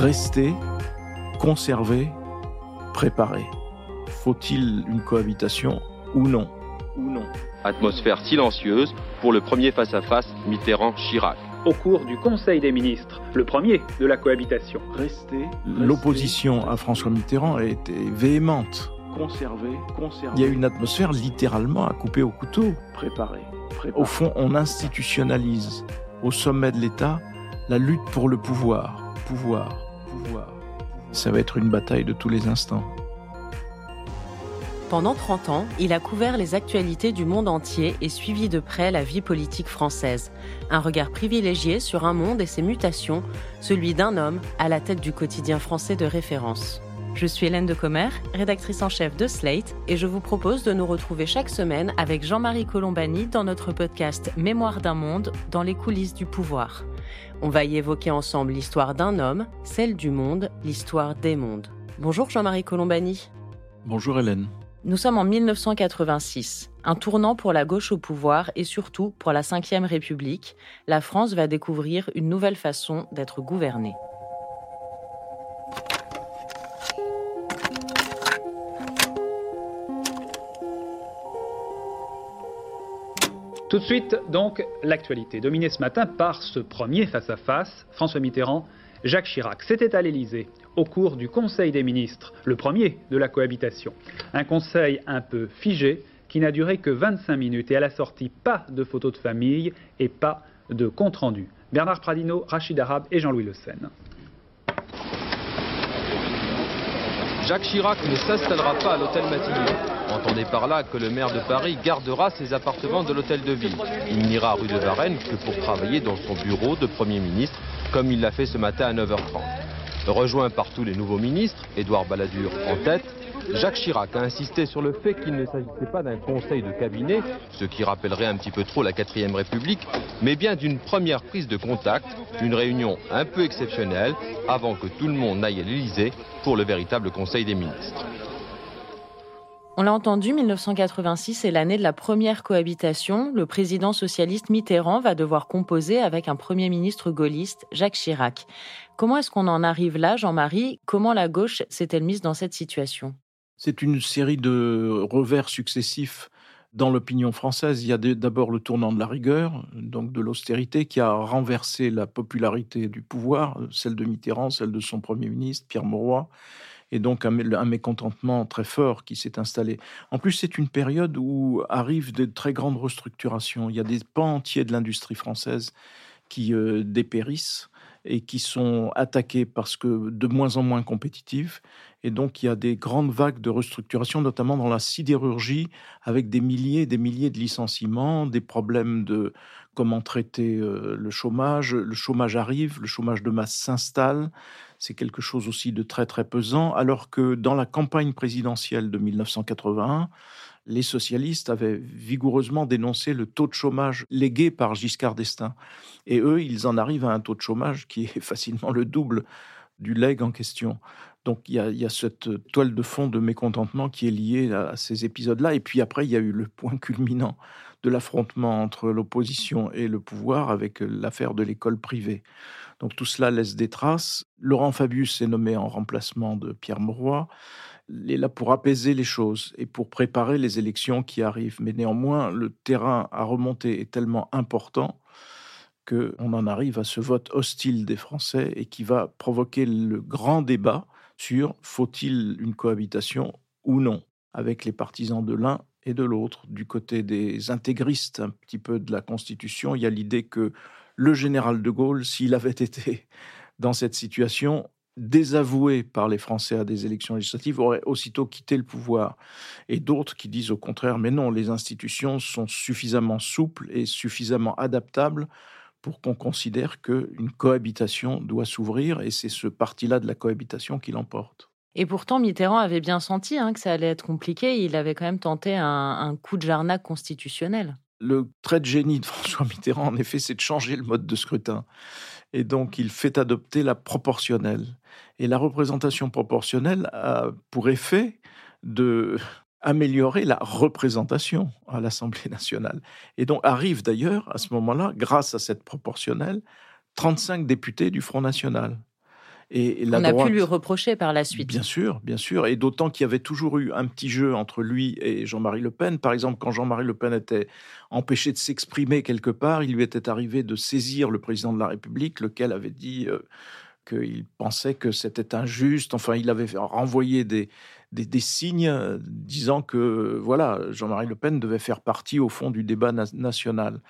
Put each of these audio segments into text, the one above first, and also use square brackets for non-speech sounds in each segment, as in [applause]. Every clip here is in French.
Rester, conserver, préparer. Faut-il une cohabitation ou non? Ou non Atmosphère silencieuse pour le premier face-à-face Mitterrand-Chirac. Au cours du Conseil des ministres, le premier de la cohabitation. Rester. L'opposition à François Mitterrand a été véhémente. Conserver, conserver. Il y a une atmosphère littéralement à couper au couteau. Préparer. Au fond, on institutionnalise au sommet de l'État la lutte pour le pouvoir. Pouvoir, Ça va être une bataille de tous les instants. Pendant 30 ans, il a couvert les actualités du monde entier et suivi de près la vie politique française. Un regard privilégié sur un monde et ses mutations, celui d'un homme à la tête du quotidien français de référence. Je suis Hélène de Commer, rédactrice en chef de Slate, et je vous propose de nous retrouver chaque semaine avec Jean-Marie Colombani dans notre podcast Mémoire d'un monde, dans les coulisses du pouvoir. On va y évoquer ensemble l'histoire d'un homme, celle du monde, l'histoire des mondes. Bonjour Jean-Marie Colombani. Bonjour Hélène. Nous sommes en 1986, un tournant pour la gauche au pouvoir et surtout pour la Ve République. La France va découvrir une nouvelle façon d'être gouvernée. Tout de suite, donc, l'actualité, dominée ce matin par ce premier face-à-face, François Mitterrand, Jacques Chirac. C'était à l'Élysée au cours du Conseil des ministres, le premier de la cohabitation. Un conseil un peu figé qui n'a duré que 25 minutes et à la sortie, pas de photos de famille et pas de compte-rendu. Bernard Pradino, Rachid Arabe et Jean-Louis Le Seine. Jacques Chirac ne s'installera pas à l'hôtel Matignon. Entendez par là que le maire de Paris gardera ses appartements de l'hôtel de ville. Il n'ira rue de Varennes que pour travailler dans son bureau de Premier ministre, comme il l'a fait ce matin à 9h30. Rejoint par tous les nouveaux ministres, Édouard Balladur en tête, Jacques Chirac a insisté sur le fait qu'il ne s'agissait pas d'un conseil de cabinet, ce qui rappellerait un petit peu trop la 4ème République, mais bien d'une première prise de contact, une réunion un peu exceptionnelle, avant que tout le monde n'aille à l'Élysée pour le véritable conseil des ministres. On l'a entendu, 1986 est l'année de la première cohabitation. Le président socialiste Mitterrand va devoir composer avec un premier ministre gaulliste, Jacques Chirac. Comment est-ce qu'on en arrive là, Jean-Marie? Comment la gauche s'est-elle mise dans cette situation? C'est une série de revers successifs dans l'opinion française. Il y a d'abord le tournant de la rigueur, donc de l'austérité, qui a renversé la popularité du pouvoir, celle de Mitterrand, celle de son premier ministre, Pierre Mauroy et donc un, mécontentement très fort qui s'est installé. En plus, c'est une période où arrivent de très grandes restructurations. Il y a des pans entiers de l'industrie française qui euh, dépérissent et qui sont attaqués parce que de moins en moins compétitifs. Et donc, il y a des grandes vagues de restructuration, notamment dans la sidérurgie, avec des milliers et des milliers de licenciements, des problèmes de comment traiter euh, le chômage. Le chômage arrive, le chômage de masse s'installe. C'est quelque chose aussi de très, très pesant, alors que dans la campagne présidentielle de 1981, les socialistes avaient vigoureusement dénoncé le taux de chômage légué par Giscard d'Estaing. Et eux, ils en arrivent à un taux de chômage qui est [laughs] facilement le double du leg en question. Donc il y, a, cette toile de fond de mécontentement qui est liée à ces épisodes-là. Et puis après, il y a eu le point culminant de l'affrontement entre l'opposition et le pouvoir avec l'affaire de l'école privée. Donc tout cela laisse des traces. Laurent Fabius est nommé en remplacement de Pierre Mauroy. Il est là pour apaiser les choses et pour préparer les élections qui arrivent. Mais néanmoins, le terrain à remonter est tellement important qu'on en arrive à ce vote hostile des Français et qui va provoquer le grand débat sur faut-il une cohabitation ou non avec les partisans de l'un et de l'autre. Du côté des intégristes un petit peu de la Constitution, il y a l'idée que le général de Gaulle, s'il avait [laughs] été dans cette situation, désavoué par les Français à des élections législatives, aurait aussitôt quitté le pouvoir. Et d'autres qui disent au contraire, mais non, les institutions sont suffisamment souples et suffisamment adaptables pour qu'on considère qu'une cohabitation doit s'ouvrir, et c'est ce parti-là de la cohabitation qui l'emporte. Et pourtant, Mitterrand avait bien senti hein, que ça allait être compliqué. Il avait quand même tenté un, un coup de jarnac constitutionnel. Le trait de génie de [laughs] François Mitterrand, en effet, c'est de changer le mode de scrutin. Et donc, il fait adopter la proportionnelle. Et la représentation proportionnelle a pour effet de améliorer la représentation à l'Assemblée nationale. Et donc arrive d'ailleurs à ce moment-là, grâce à cette proportionnelle, 35 députés du Front national. Et, On a pu lui reprocher par la suite. Bien sûr, bien sûr. Et d'autant qu'il y avait toujours eu un petit jeu entre lui et Jean-Marie Le Pen. Par exemple, quand Jean-Marie Le Pen était empêché de s'exprimer quelque part, il lui était arrivé de saisir le président de la République, lequel avait dit euh, qu'il pensait que c'était injuste. Enfin, il avait renvoyé des, des, signes euh, disant que voilà, Jean-Marie Le Pen devait faire partie au fond du débat national.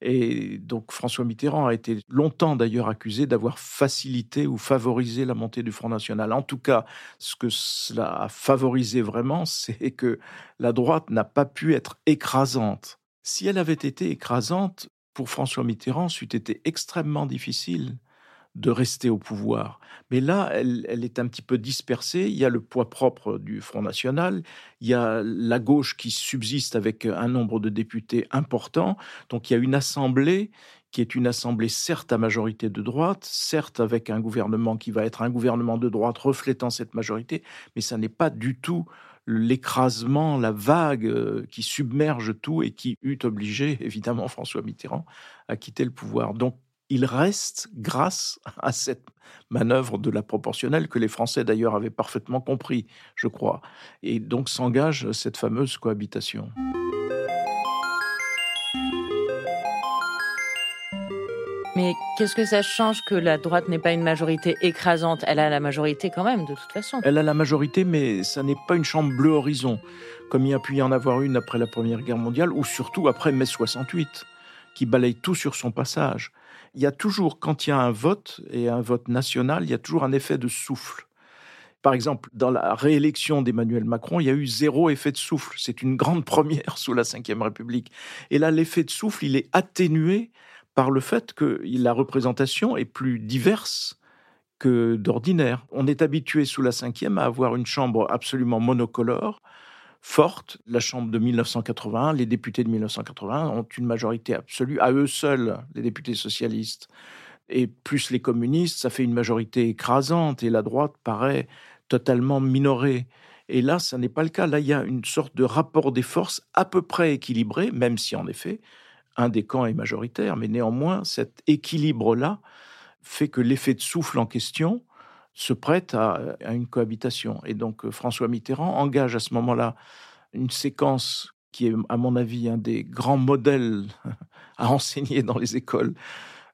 Et donc François Mitterrand a été longtemps d'ailleurs accusé d'avoir facilité ou favorisé la montée du Front National. En tout cas, ce que cela a favorisé vraiment, [laughs] c'est que la droite n'a pas pu être écrasante. Si elle avait été écrasante, pour François Mitterrand, c'eût été extrêmement difficile de rester au pouvoir. Mais là, elle, est un petit peu dispersée. Il y a le poids propre du Front National, il y a la gauche qui subsiste avec un nombre de députés important. Donc il y a une assemblée qui est une assemblée certes à majorité de droite, certes avec un gouvernement qui va être un gouvernement de droite reflétant cette majorité, mais ça n'est pas du tout l'écrasement, la vague euh, qui submerge tout et qui eût obligé [laughs] évidemment François Mitterrand à quitter le pouvoir. Donc il reste grâce à cette manœuvre de la proportionnelle que les Français d'ailleurs avaient parfaitement compris, je crois. Et donc s'engage cette fameuse cohabitation. Mais qu'est-ce que ça change que la droite n'ait pas une majorité écrasante? Elle a la majorité quand même, de toute façon. Elle a la majorité, mais ça n'est pas une chambre bleu horizon, comme il y a pu y en avoir une après la Première Guerre mondiale, ou surtout après mai 68, qui balaye tout sur son passage il y a toujours, quand il y a un vote, et un vote national, il y a toujours un effet de souffle. Par exemple, dans la réélection d'Emmanuel Macron, il y a eu zéro effet de souffle. C'est une grande première sous la Ve République. Et là, l'effet de souffle, il est atténué par le fait que la représentation est plus diverse que d'ordinaire. On est habitué sous la Ve à avoir une chambre absolument monocolore, forte. La Chambre de 1981, les députés de 1981 ont une majorité absolue, à eux seuls, les députés socialistes. Et plus les communistes, ça fait une majorité écrasante et la droite paraît totalement minorée. Et là, ça n'est pas le cas. Là, il y a une sorte de rapport des forces à peu près équilibré, même si en effet, un des camps est majoritaire. Mais néanmoins, cet équilibre-là fait que l'effet de souffle en question se prête à, une cohabitation. Et donc euh, François Mitterrand engage à ce moment-là une séquence qui est, à mon avis, un des grands modèles [laughs] à enseigner dans les écoles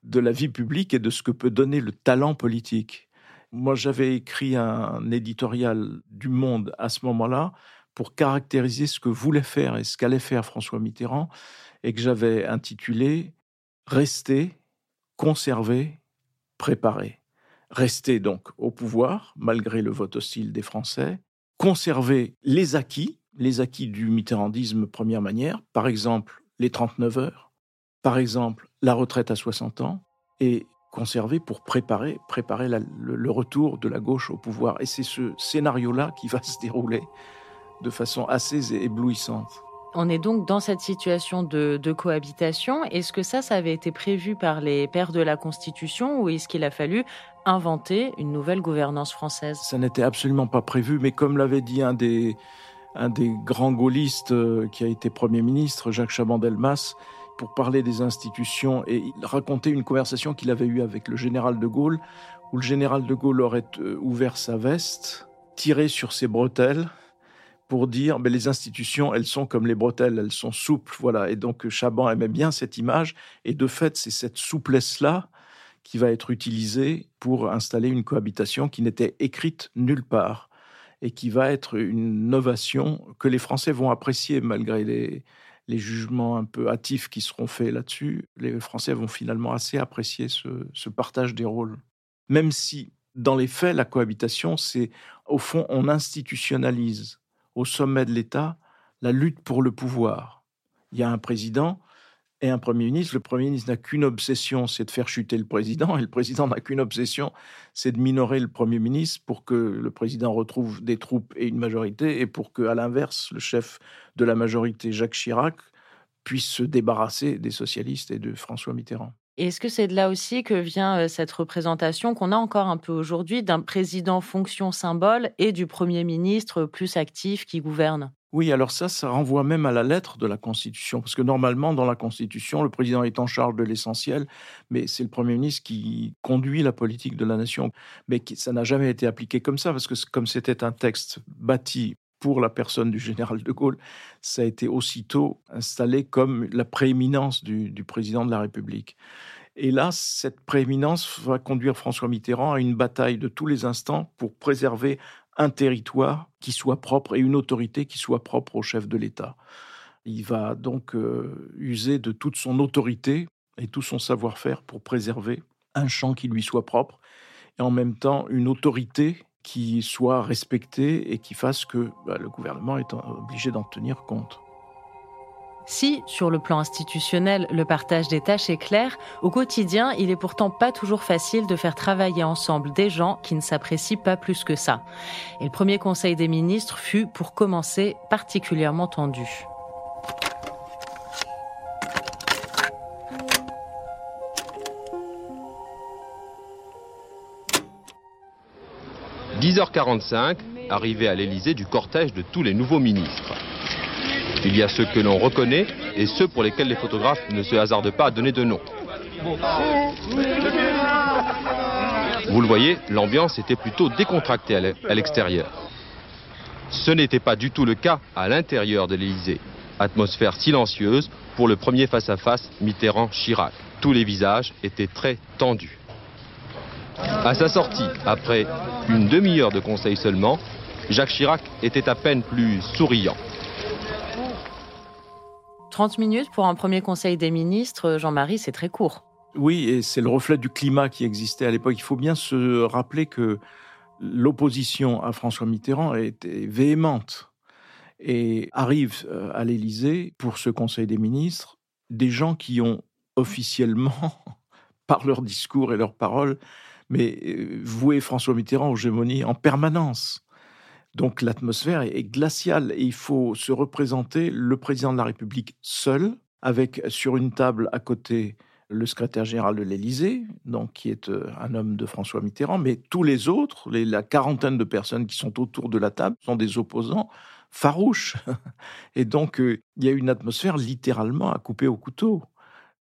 de la vie publique et de ce que peut donner le talent politique. Moi, j'avais écrit un éditorial du Monde à ce moment-là pour caractériser ce que voulait faire et ce qu'allait faire François Mitterrand, et que j'avais intitulé Rester, conserver, préparer rester donc au pouvoir, malgré le vote hostile des Français, conserver les acquis, les acquis du mitterrandisme première manière, par exemple les 39 heures, par exemple la retraite à 60 ans, et conserver pour préparer, le retour de la gauche au pouvoir. Et c'est ce scénario-là qui va se dérouler de façon assez éblouissante. On est donc dans cette situation de, cohabitation. Est-ce que ça, ça avait été prévu par les pères de la Constitution ou est-ce qu'il a fallu inventer une nouvelle gouvernance française? Ça n'était absolument pas prévu, mais comme l'avait dit un des, grands gaullistes euh, qui a été Premier ministre, Jacques Chaban-Delmas, pour parler des institutions et raconter une conversation qu'il avait eue avec le général de Gaulle, où le général de Gaulle aurait euh, ouvert sa veste, tiré sur ses bretelles, pour dire mais les institutions, elles sont comme les bretelles, elles sont souples, voilà. Et donc Chaban aimait bien cette image, et de fait, c'est cette souplesse-là qui va être utilisée pour installer une cohabitation qui n'était écrite nulle part et qui va être une novation que les Français vont apprécier malgré les, les jugements un peu hâtifs qui seront faits là-dessus. Les Français vont finalement assez apprécier ce, ce partage des rôles. Même si, dans les faits, la cohabitation, c'est au fond, on institutionnalise au sommet de l'État la lutte pour le pouvoir. Il y a un président et un Premier ministre. Le Premier ministre n'a qu'une obsession, c'est de faire chuter le président, et le président n'a qu'une obsession, c'est de minorer le Premier ministre pour que le président retrouve des troupes et une majorité, et pour que, à l'inverse, le chef de la majorité, Jacques Chirac, puisse se débarrasser des socialistes et de François Mitterrand. Est-ce que c'est de là aussi que vient euh, cette représentation qu'on a encore un peu aujourd'hui d'un président fonction symbole et du Premier ministre plus actif qui gouverne? Oui, alors ça, ça renvoie même à la lettre de la Constitution, parce que normalement, dans la Constitution, le président est en charge de l'essentiel, mais c'est le Premier ministre qui conduit la politique de la nation. Mais ça n'a jamais été appliqué comme ça, parce que comme c'était un texte bâti pour la personne du général de Gaulle, ça a été aussitôt installé comme la prééminence du, président de la République. Et là, cette prééminence va conduire François Mitterrand à une bataille de tous les instants pour préserver un territoire qui soit propre et une autorité qui soit propre au chef de l'État. Il va donc euh, user de toute son autorité et tout son savoir-faire pour préserver un champ qui lui soit propre et en même temps une autorité qui soit respectée et qui fasse que bah, le gouvernement est obligé d'en tenir compte. Si, sur le plan institutionnel, le partage des tâches est clair, au quotidien, il est pourtant pas toujours facile de faire travailler ensemble des gens qui ne s'apprécient pas plus que ça. Et le premier conseil des ministres fut, pour commencer, particulièrement tendu. « 10h45, arrivé à l'Élysée du cortège de tous les nouveaux ministres. Il y a ceux que l'on reconnaît et ceux pour lesquels les photographes ne se hasardent pas à donner de nom. Vous le voyez, l'ambiance était plutôt décontractée à l'extérieur. Ce n'était pas du tout le cas à l'intérieur de l'Élysée. Atmosphère silencieuse pour le premier face-à-face Mitterrand-Chirac. Tous les visages étaient très tendus. À sa sortie, après une demi-heure de conseil seulement, Jacques Chirac était à peine plus souriant. 30 minutes pour un premier conseil des ministres, Jean-Marie, c'est très court. Oui, et c'est le reflet du climat qui existait à l'époque. Il faut bien se rappeler que l'opposition à François Mitterrand était véhémente. Et arrivent euh, à l'Élysée, pour ce Conseil des ministres, des gens qui ont officiellement, [laughs] par leur discours et leurs paroles, mais euh, voué François Mitterrand aux gémonies en permanence. Donc l'atmosphère est glaciale et il faut se représenter le président de la République seul, avec sur une table à côté le secrétaire général de l'Élysée, donc qui est euh, un homme de François Mitterrand, mais tous les autres, la quarantaine de personnes qui sont autour de la table, sont des opposants farouches. [laughs] Et donc euh, il y a une atmosphère littéralement à couper au couteau.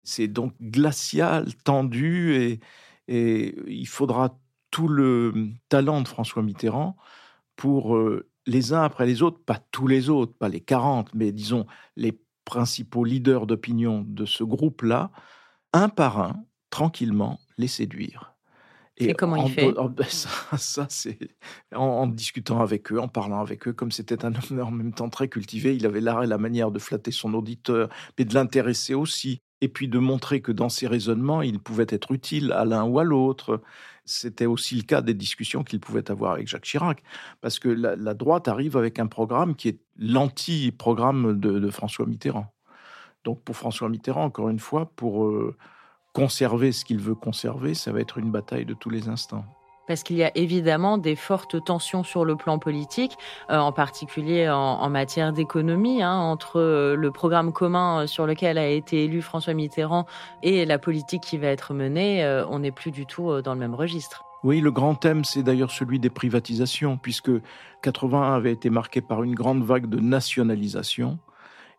C'est donc glacial, tendu, et, et il faudra tout le talent de François Mitterrand pour euh, les uns après les autres, pas tous les autres, pas les 40, mais disons les principaux leaders d'opinion de ce groupe-là, un par un, tranquillement, les séduire. Et, comment il fait [laughs] ben, Ça, c'est en, discutant avec eux, en parlant avec eux, comme c'était un homme en même temps très cultivé, il avait l'art et la manière de flatter son auditeur, mais de l'intéresser aussi, et puis de montrer que dans ses raisonnements, il pouvait être utile à l'un ou à l'autre. C'était aussi le cas des discussions qu'il pouvait avoir avec Jacques Chirac, parce que la, droite arrive avec un programme qui est l'anti-programme de, François Mitterrand. Donc pour François Mitterrand, encore une fois, pour euh, conserver ce qu'il veut conserver, ça va être une bataille de tous les instants parce qu'il y a évidemment des fortes tensions sur le plan politique, euh, en particulier en, matière d'économie, hein, entre euh, le programme commun euh, sur lequel a été élu François Mitterrand et la politique qui va être menée. on n'est plus du tout dans le même registre. Oui, le grand thème, c'est d'ailleurs celui des privatisations, puisque 81 avait été marqué par une grande vague de nationalisation.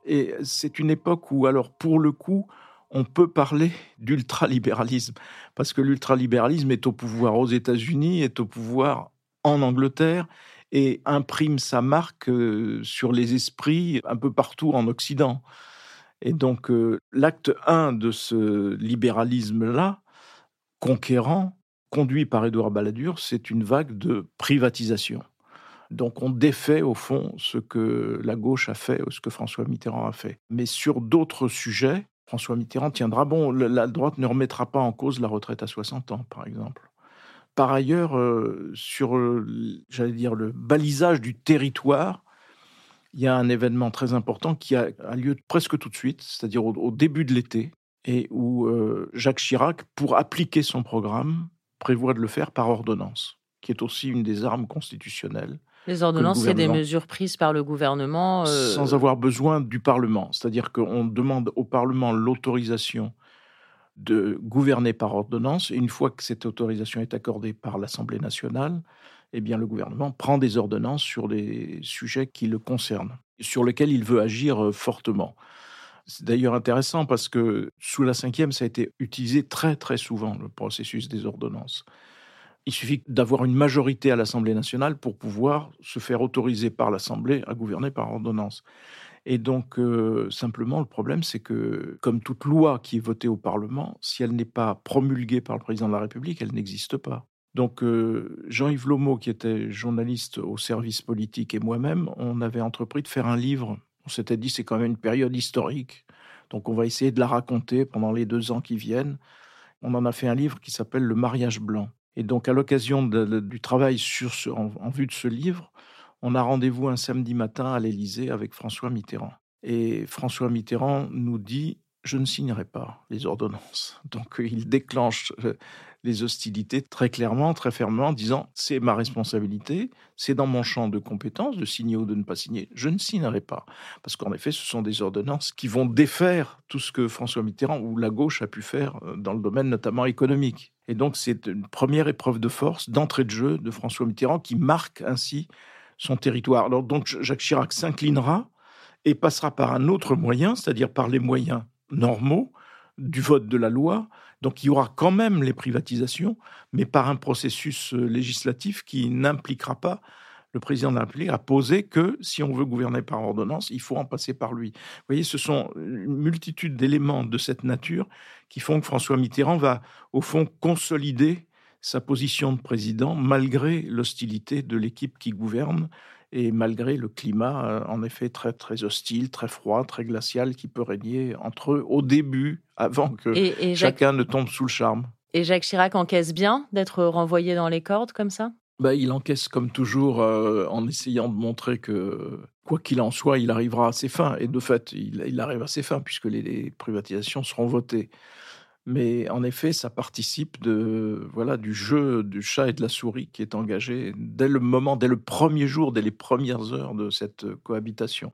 Et c'est une époque où, alors, pour le coup, on peut parler d'ultralibéralisme, parce que l'ultralibéralisme est au pouvoir aux États-Unis, est au pouvoir en Angleterre, et imprime sa marque euh, sur les esprits un peu partout en Occident. Et donc euh, l'acte 1 de ce libéralisme-là, conquérant, conduit par Édouard Balladur, c'est une vague de privatisation. Donc on défait au fond ce que la gauche a fait, ce que François Mitterrand a fait. Mais sur d'autres sujets, François Mitterrand tiendra bon. La droite ne remettra pas en cause la retraite à 60 ans, par exemple. Par ailleurs, euh, sur, euh, j'allais dire, le balisage du territoire, il y a un événement très important qui a, lieu presque tout de suite, c'est-à-dire au, début de l'été, et où euh, Jacques Chirac, pour appliquer son programme, prévoit de le faire par ordonnance, qui est aussi une des armes constitutionnelles. Les ordonnances, c'est des mesures prises par le gouvernement. Euh, Sans avoir besoin du Parlement. C'est-à-dire qu'on demande au Parlement l'autorisation de gouverner par ordonnance. Et une fois que cette autorisation est accordée par l'Assemblée nationale, eh bien, le gouvernement prend des ordonnances sur les sujets qui le concernent, sur lesquels il veut agir euh, fortement. C'est d'ailleurs intéressant parce que sous la cinquième, ça a été utilisé très très souvent, le processus des ordonnances. Il suffit d'avoir une majorité à l'Assemblée nationale pour pouvoir se faire autoriser par l'Assemblée à gouverner par ordonnance. Et donc, euh, simplement, le problème, c'est que, comme toute loi qui est votée au Parlement, si elle n'est pas promulguée par le président de la République, elle n'existe pas. Donc, euh, Jean-Yves Lomo, qui était journaliste au service politique, et moi-même, on avait entrepris de faire un livre. On s'était dit, c'est quand même une période historique. Donc, on va essayer de la raconter pendant les deux ans qui viennent. On en a fait un livre qui s'appelle Le mariage blanc. Et donc, à l'occasion du travail sur en, vue de ce livre, on a rendez-vous un samedi matin à l'Élysée avec François Mitterrand. Et François Mitterrand nous dit Je ne signerai pas les ordonnances. Donc, il déclenche euh, les hostilités très clairement, très fermement, en disant c'est ma responsabilité, c'est dans mon champ de compétences de signer ou de ne pas signer. Je ne signerai pas. Parce qu'en effet, ce sont des ordonnances qui vont défaire tout ce que François Mitterrand ou la gauche a pu faire euh, dans le domaine notamment économique. Et donc, c'est une première épreuve de force, d'entrée de jeu de François Mitterrand qui marque ainsi son territoire. Alors, donc, Jacques Chirac s'inclinera et passera par un autre moyen, c'est-à-dire par les moyens normaux du vote de la loi, donc il y aura quand même les privatisations, mais par un processus euh, législatif qui n'impliquera pas le président de la République à poser que si on veut gouverner par ordonnance, il faut en passer par lui. Vous voyez, ce sont une multitude d'éléments de cette nature qui font que François Mitterrand va, au fond, consolider sa position de président malgré l'hostilité de l'équipe qui gouverne et malgré le climat, euh, en effet, très, très hostile, très froid, très glacial qui peut régner entre eux au début, avant que chacun ne tombe sous le charme. Et Jacques Chirac encaisse bien d'être renvoyé dans les cordes comme ça? Bah, il encaisse comme toujours en essayant de montrer que, quoi qu'il en soit, il arrivera à ses fins. Et de fait, il, arrive à ses fins puisque les privatisations seront votées. Mais en effet, ça participe de voilà du jeu du chat et de la souris qui est engagé dès le moment, dès le premier jour, dès les premières heures de cette cohabitation.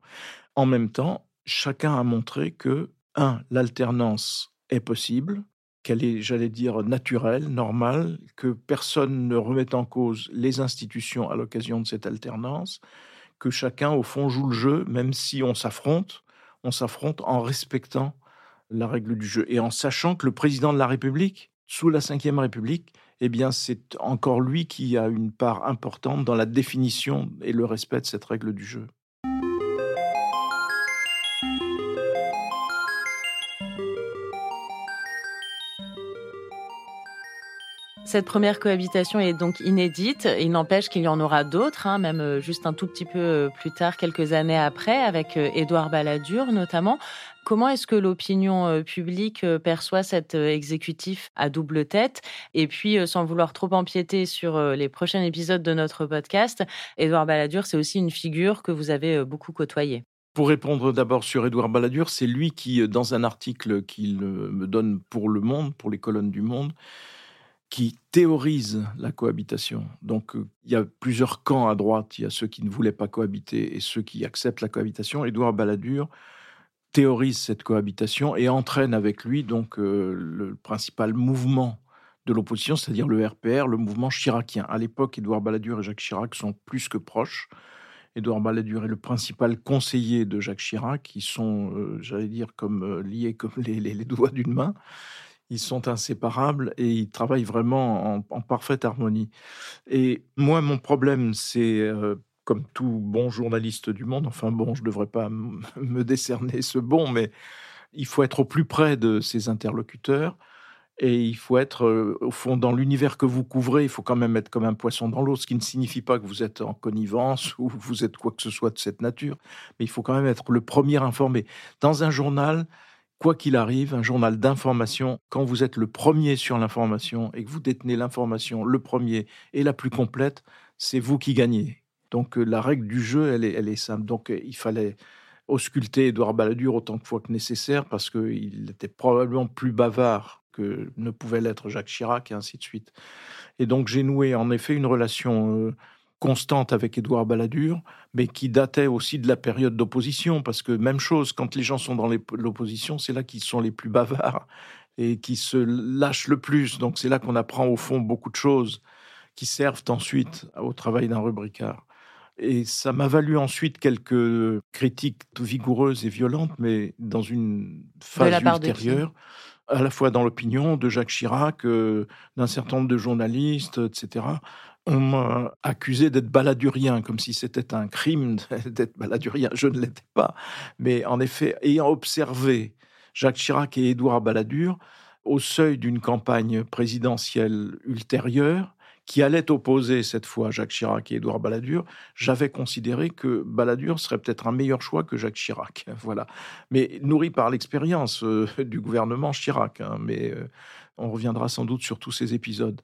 En même temps, chacun a montré que un, l'alternance est possible, qu'elle est, j'allais dire, naturelle, normale, que personne ne remet en cause les institutions à l'occasion de cette alternance, que chacun, au fond, joue le jeu, même si on s'affronte, on s'affronte en respectant la règle du jeu. Et en sachant que le président de la République, sous la Ve République, eh bien, c'est encore lui qui a une part importante dans la définition et le respect de cette règle du jeu. Cette première cohabitation est donc inédite. Il n'empêche qu'il y en aura d'autres, hein, même euh, juste un tout petit peu euh, plus tard, quelques années après, avec euh, Édouard Balladur notamment. Comment est-ce que l'opinion publique perçoit cet exécutif à double tête? Et puis, sans vouloir trop empiéter sur les prochains épisodes de notre podcast, Édouard Balladur, c'est aussi une figure que vous avez beaucoup côtoyée. Pour répondre d'abord sur Édouard Balladur, c'est lui qui, dans un article qu'il me donne pour Le Monde, pour les colonnes du Monde, qui théorise la cohabitation. Donc euh, il y a plusieurs camps à droite. Il y a ceux qui ne voulaient pas cohabiter et ceux qui acceptent la cohabitation. Édouard Balladur théorise cette cohabitation et entraîne avec lui donc euh, le principal mouvement de l'opposition, c'est-à-dire le RPR, le mouvement chiracien. À l'époque, Édouard Balladur et Jacques Chirac sont plus que proches. Édouard Balladur est le principal conseiller de Jacques Chirac, qui sont, euh, j'allais dire, comme liés comme les doigts d'une main ils sont inséparables et ils travaillent vraiment en, parfaite harmonie. Et moi, mon problème, c'est, euh, comme tout bon journaliste du monde, enfin bon, je ne devrais pas [laughs] me décerner ce bon, mais il faut être au plus près de ses interlocuteurs. Et il faut être, euh, au fond, dans l'univers que vous couvrez, il faut quand même être comme un poisson dans l'eau, ce qui ne signifie pas que vous êtes en connivence [laughs] ou vous êtes quoi que ce soit de cette nature, mais il faut quand même être le premier informé. Dans un journal, quoi qu'il arrive, un journal d'information, quand vous êtes le premier sur l'information et que vous détenez l'information le premier et la plus complète, c'est vous qui gagnez. Donc euh, la règle du jeu, elle est, simple. Donc euh, il fallait ausculter Édouard Balladur autant de fois que nécessaire parce qu'il était probablement plus bavard que ne pouvait l'être Jacques Chirac et ainsi de suite. Et donc j'ai noué en effet une relation euh, constante avec Édouard Balladur, mais qui datait aussi de la période d'opposition, parce que même chose, quand les gens sont dans l'opposition, c'est là qu'ils sont les plus bavards, [laughs] et qui se lâche le plus. Donc c'est là qu'on apprend au fond beaucoup de choses qui servent ensuite au travail d'un rubricard. Et ça m'a valu ensuite quelques critiques vigoureuses et violentes, mais dans une phase ultérieure, à la fois dans l'opinion de Jacques Chirac, euh, d'un certain nombre de journalistes, etc. On m'a accusé d'être baladurien, comme si c'était un crime [laughs] d'être baladurien. Je ne l'étais pas. Mais en effet, ayant observé Jacques Chirac et Édouard Balladur au seuil d'une campagne présidentielle ultérieure, qui allait opposer cette fois Jacques Chirac et Édouard Balladur, j'avais considéré que Balladur serait peut-être un meilleur choix que Jacques Chirac. [laughs] Voilà. Mais nourri par l'expérience euh, du gouvernement Chirac. Hein, mais euh, on reviendra sans doute sur tous ces épisodes.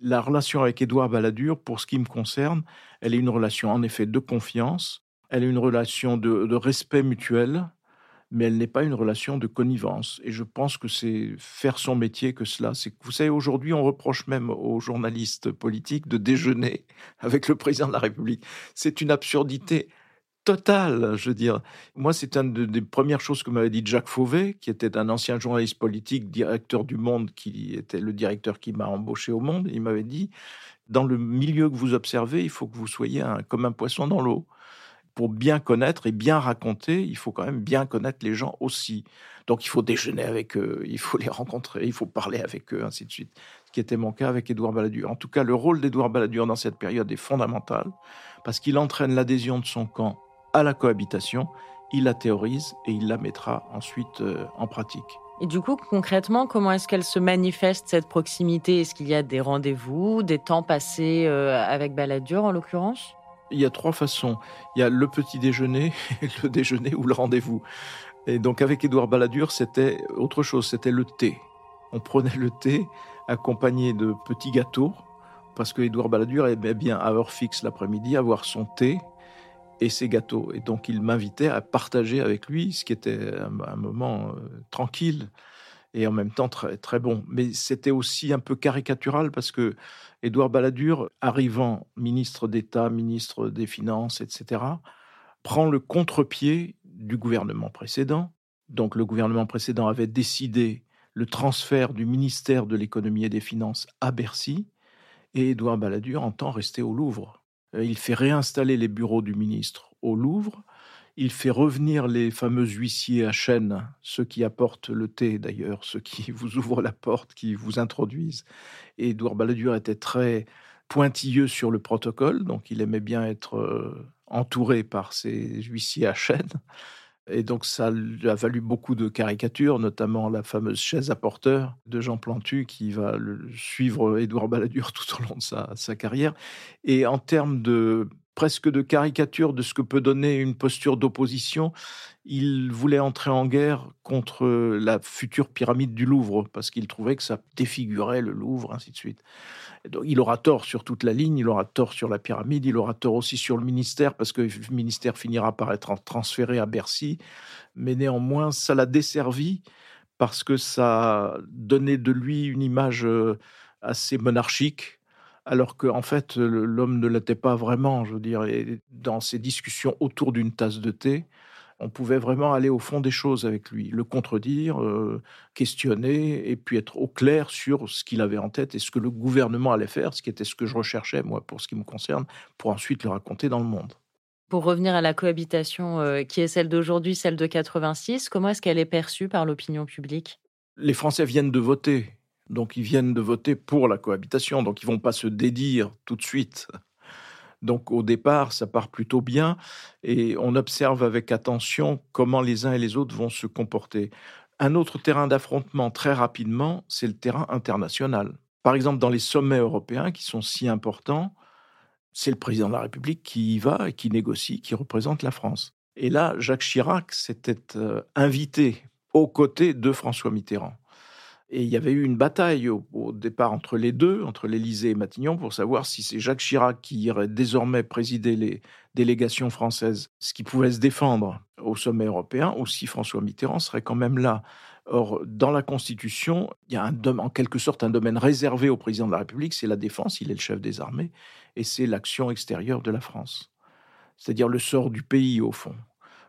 La relation avec Édouard Balladur, pour ce qui me concerne, elle est une relation en effet de confiance, elle est une relation de respect mutuel, mais elle n'est pas une relation de connivence. Et je pense que c'est faire son métier que cela. C'est vous savez, aujourd'hui, on reproche même aux journalistes politiques de déjeuner [laughs] avec le président de la République. C'est une absurdité totale, je veux dire. Moi, c'est une des premières choses que m'avait dit Jacques Fauvet, qui était un ancien journaliste politique, directeur du Monde, qui était le directeur qui m'a embauché au Monde. Il m'avait dit, dans le milieu que vous observez, il faut que vous soyez comme un poisson dans l'eau pour bien connaître et bien raconter, il faut quand même bien connaître les gens aussi. Donc il faut déjeuner avec eux, il faut les rencontrer, il faut parler avec eux, ainsi de suite. Ce qui était mon cas avec Édouard Balladur. En tout cas, le rôle d'Édouard Balladur dans cette période est fondamental parce qu'il entraîne l'adhésion de son camp à la cohabitation, il la théorise et il la mettra ensuite euh, en pratique. Et du coup, concrètement, comment est-ce qu'elle se manifeste, cette proximité? Est-ce qu'il y a des rendez-vous, des temps passés euh, avec Balladur en l'occurrence? Il y a trois façons. Il y a le petit déjeuner, [laughs] le déjeuner ou le rendez-vous. Et donc avec Édouard Balladur, c'était autre chose, c'était le thé. On prenait le thé accompagné de petits gâteaux, parce que Édouard Balladur aimait bien à heure fixe l'après-midi avoir son thé et ses gâteaux. Et donc il m'invitait à partager avec lui, ce qui était un, moment euh, tranquille et en même temps très, très bon. Mais c'était aussi un peu caricatural parce que Édouard Balladur, arrivant ministre d'État, ministre des Finances, etc., prend le contre-pied du gouvernement précédent. Donc le gouvernement précédent avait décidé le transfert du ministère de l'économie et des finances à Bercy, et Édouard Balladur entend rester au Louvre. Il fait réinstaller les bureaux du ministre au Louvre, il fait revenir les fameux huissiers à chaîne, ceux qui apportent le thé d'ailleurs, ceux qui [laughs] vous ouvrent la porte, qui vous introduisent. Et Édouard Balladur était très pointilleux sur le protocole, donc il aimait bien être euh, entouré par ces huissiers à chaîne. Et donc ça lui a valu beaucoup de caricatures, notamment la fameuse chaise à porteur de Jean Plantu qui va suivre Édouard Balladur [laughs] tout au long de sa, sa carrière. Et en termes de presque de caricature de ce que peut donner une posture d'opposition. Il voulait entrer en guerre contre la future pyramide du Louvre, parce qu'il trouvait que ça défigurait le Louvre, ainsi de suite. il aura tort sur toute la ligne, il aura tort sur la pyramide, il aura tort aussi sur le ministère, parce que le ministère finira par être transféré à Bercy. Mais néanmoins, ça l'a desservi, parce que ça donnait de lui une image euh, assez monarchique, alors qu'en en fait, l'homme ne l'était pas vraiment, je veux dire. dans ces discussions autour d'une tasse de thé, on pouvait vraiment aller au fond des choses avec lui, le contredire, euh, questionner, et puis être au clair sur ce qu'il avait en tête et ce que le gouvernement allait faire, ce qui était ce que je recherchais, moi, pour ce qui me concerne, pour ensuite le raconter dans le monde. Pour revenir à la cohabitation euh, qui est celle d'aujourd'hui, celle de 86, comment est-ce qu'elle est perçue par l'opinion publique? Les Français viennent de voter donc ils viennent de voter pour la cohabitation, donc ils vont pas se dédire tout de suite. Donc au départ, ça part plutôt bien et on observe avec attention comment les uns et les autres vont se comporter. Un autre terrain d'affrontement très rapidement, c'est le terrain international. Par exemple, dans les sommets européens qui sont si importants, c'est le président de la République qui y va et qui négocie, qui représente la France. Et là, Jacques Chirac s'était euh, invité aux côtés de François Mitterrand. Et il y avait eu une bataille au, départ entre les deux, entre l'Élysée et Matignon, pour savoir si c'est Jacques Chirac qui irait désormais présider les délégations françaises, ce qui pouvait se défendre au sommet européen, ou si François Mitterrand serait quand même là. Or, dans la Constitution, il y a un, en quelque sorte un domaine réservé au président de la République, c'est la défense, il est le chef des armées, et c'est l'action extérieure de la France. C'est-à-dire le sort du pays, au fond.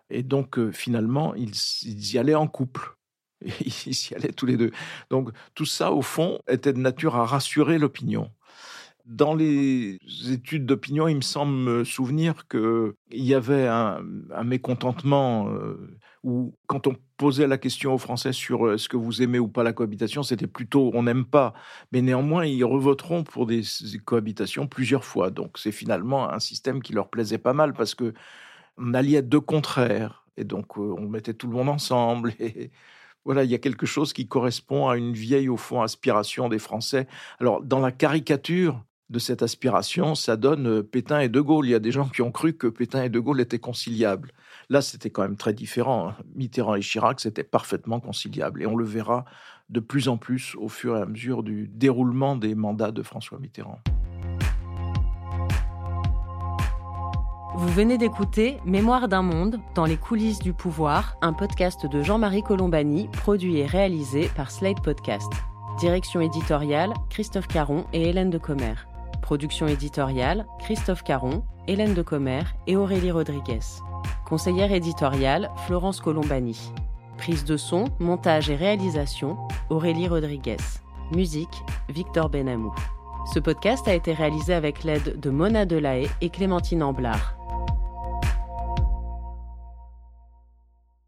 Et donc, euh, finalement, ils y allaient en couple. [laughs] Ils y allaient tous les deux. Donc tout ça, au fond, était de nature à rassurer l'opinion. Dans les études d'opinion, il me semble me souvenir qu'il y avait un, mécontentement euh, où, quand on posait la question aux Français sur euh, est-ce que vous aimez ou pas la cohabitation, c'était plutôt on n'aime pas. Mais néanmoins, ils revoteront pour des cohabitations plusieurs fois. Donc c'est finalement un système qui leur plaisait pas mal parce que on alliait deux contraires. Et donc euh, on mettait tout le monde ensemble. [laughs] Et voilà, il y a quelque chose qui correspond à une vieille, au fond, aspiration des Français. Alors, dans la caricature, de cette aspiration, ça donne euh, Pétain et De Gaulle. Il y a des gens qui ont cru que Pétain et De Gaulle étaient conciliables. Là, c'était quand même très différent. Hein. Mitterrand et Chirac, c'était parfaitement conciliable. Et on le verra de plus en plus au fur et à mesure du déroulement des mandats de François Mitterrand. Vous venez d'écouter Mémoire d'un monde dans les coulisses du pouvoir, un podcast de Jean-Marie Colombani, produit et réalisé par Slate Podcast. Direction éditoriale, Christophe Caron et Hélène de Commer. Production éditoriale, Christophe Caron, Hélène de Commer et Aurélie Rodriguez. Conseillère éditoriale, Florence Colombani. Prise de son, montage et réalisation, Aurélie Rodriguez. Musique, Victor Benamou. Ce podcast a été réalisé avec l'aide de Mona Delahaye et Clémentine Amblard.